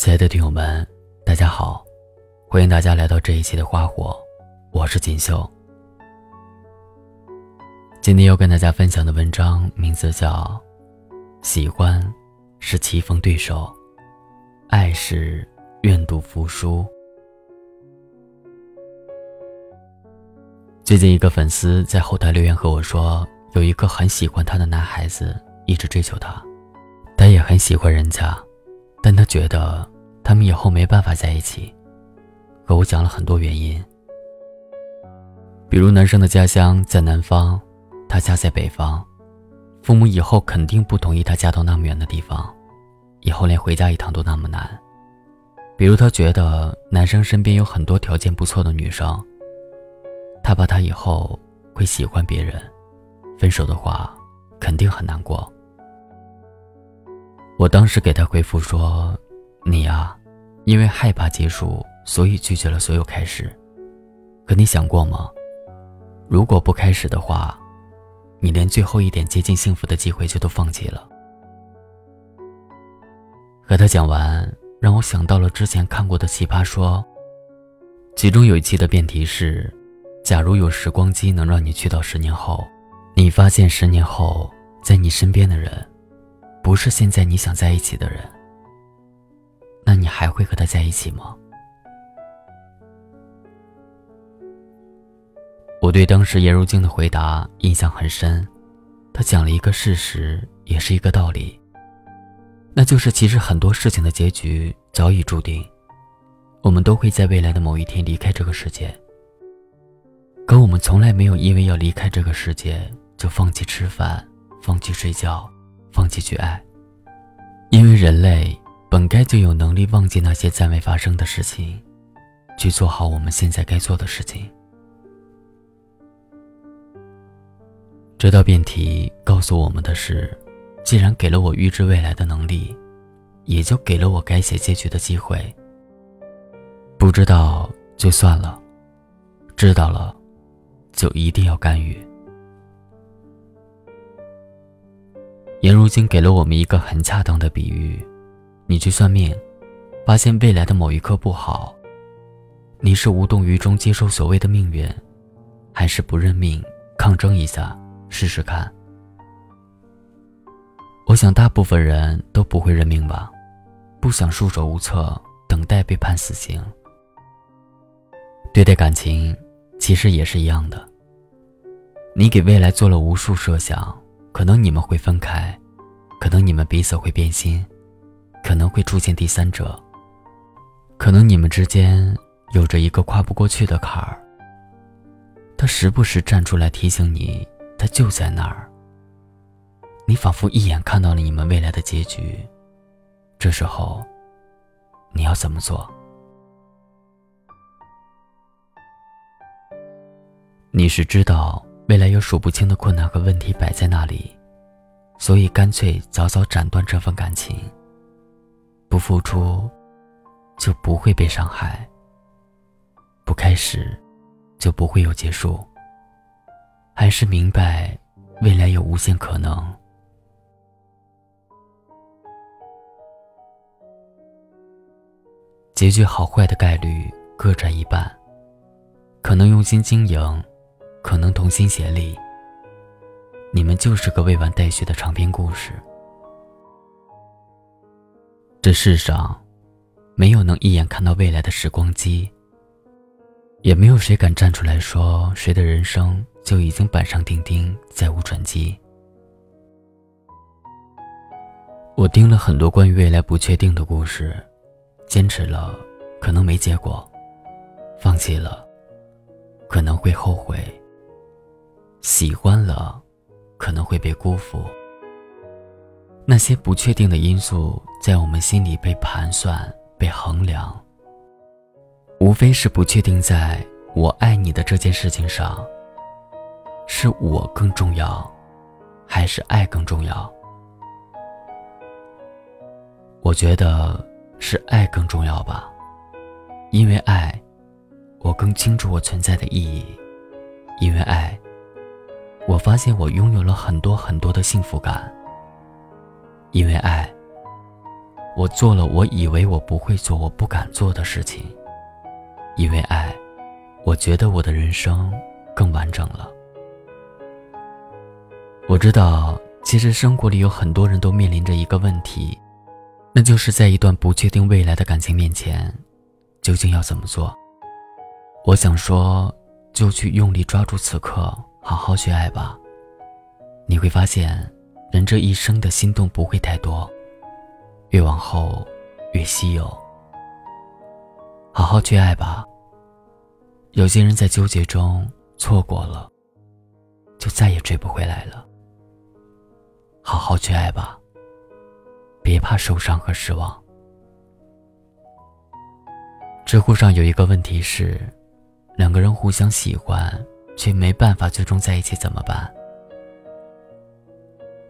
亲爱的听友们，大家好，欢迎大家来到这一期的花火，我是锦绣。今天要跟大家分享的文章名字叫《喜欢是棋逢对手，爱是愿赌服输》。最近一个粉丝在后台留言和我说，有一个很喜欢他的男孩子一直追求他，他也很喜欢人家，但他觉得。他们以后没办法在一起，和我讲了很多原因，比如男生的家乡在南方，他家在北方，父母以后肯定不同意他嫁到那么远的地方，以后连回家一趟都那么难。比如他觉得男生身边有很多条件不错的女生，他怕他以后会喜欢别人，分手的话肯定很难过。我当时给他回复说。你呀，因为害怕结束，所以拒绝了所有开始。可你想过吗？如果不开始的话，你连最后一点接近幸福的机会就都放弃了。和他讲完，让我想到了之前看过的奇葩说，其中有一期的辩题是：假如有时光机能让你去到十年后，你发现十年后在你身边的人，不是现在你想在一起的人。那你还会和他在一起吗？我对当时颜如晶的回答印象很深，他讲了一个事实，也是一个道理，那就是其实很多事情的结局早已注定，我们都会在未来的某一天离开这个世界。可我们从来没有因为要离开这个世界就放弃吃饭，放弃睡觉，放弃去爱，因为人类。本该就有能力忘记那些再未发生的事情，去做好我们现在该做的事情。这道辩题告诉我们的是：既然给了我预知未来的能力，也就给了我改写结局的机会。不知道就算了，知道了，就一定要干预。颜如晶给了我们一个很恰当的比喻。你去算命，发现未来的某一刻不好，你是无动于衷接受所谓的命运，还是不认命抗争一下试试看？我想大部分人都不会认命吧，不想束手无策等待被判死刑。对待感情，其实也是一样的。你给未来做了无数设想，可能你们会分开，可能你们彼此会变心。可能会出现第三者，可能你们之间有着一个跨不过去的坎儿。他时不时站出来提醒你，他就在那儿。你仿佛一眼看到了你们未来的结局，这时候，你要怎么做？你是知道未来有数不清的困难和问题摆在那里，所以干脆早早斩断这份感情。不付出，就不会被伤害；不开始，就不会有结束。还是明白，未来有无限可能。结局好坏的概率各占一半，可能用心经营，可能同心协力。你们就是个未完待续的长篇故事。这世上，没有能一眼看到未来的时光机，也没有谁敢站出来说谁的人生就已经板上钉钉，再无转机。我听了很多关于未来不确定的故事，坚持了可能没结果，放弃了可能会后悔，喜欢了可能会被辜负。那些不确定的因素在我们心里被盘算、被衡量，无非是不确定在我爱你的这件事情上，是我更重要，还是爱更重要？我觉得是爱更重要吧，因为爱，我更清楚我存在的意义；因为爱，我发现我拥有了很多很多的幸福感。因为爱，我做了我以为我不会做、我不敢做的事情。因为爱，我觉得我的人生更完整了。我知道，其实生活里有很多人都面临着一个问题，那就是在一段不确定未来的感情面前，究竟要怎么做？我想说，就去用力抓住此刻，好好去爱吧。你会发现，人这一生的心动不会太多，越往后越稀有。好好去爱吧。有些人在纠结中错过了，就再也追不回来了。好好去爱吧，别怕受伤和失望。知乎上有一个问题是。两个人互相喜欢，却没办法最终在一起，怎么办？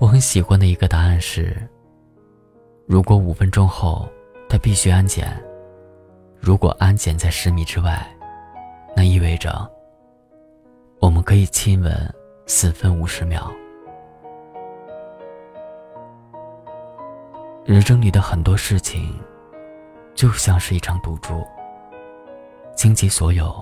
我很喜欢的一个答案是：如果五分钟后他必须安检，如果安检在十米之外，那意味着我们可以亲吻四分五十秒。人生里的很多事情，就像是一场赌注，倾其所有。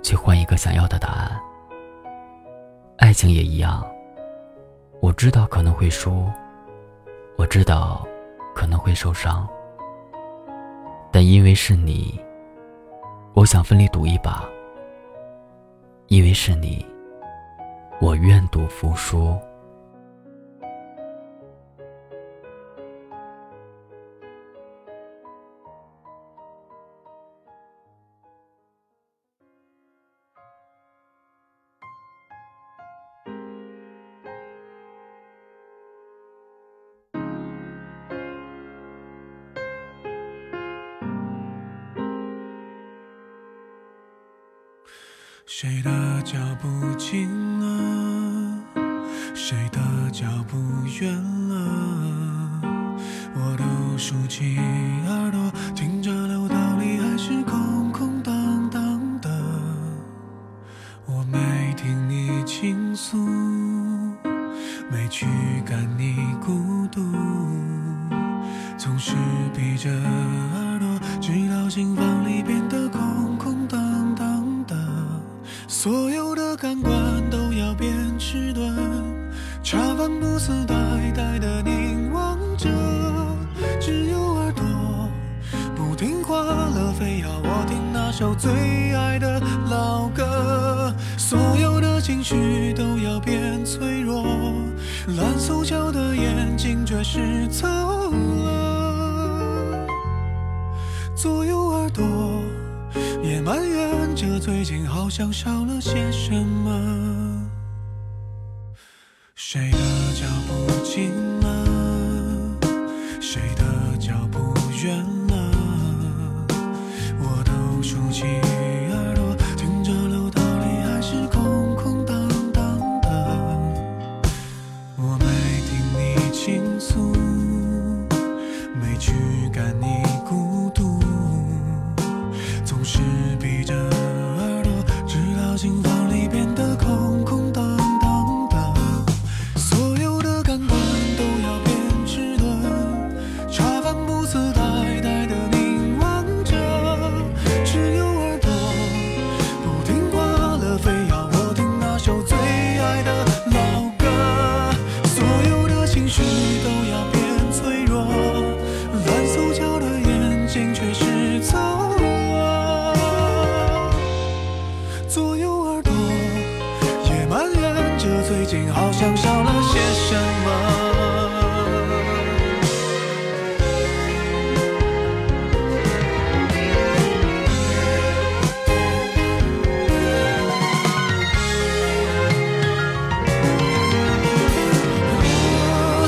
去换一个想要的答案。爱情也一样。我知道可能会输，我知道可能会受伤，但因为是你，我想奋力赌一把。因为是你，我愿赌服输。谁的脚步近了？谁的脚步远了？我都竖起耳朵听着楼道里还是空空荡荡的。我没听你倾诉，没驱赶你孤独，总是闭着首最爱的老歌。所有的情绪都要变脆弱，蓝手脚的眼睛却是走了，左右耳朵。也埋怨着最近好像少了些什么，谁的脚步近了，谁的脚步远了，都首最爱的老歌，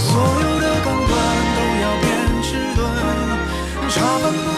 所有的情绪。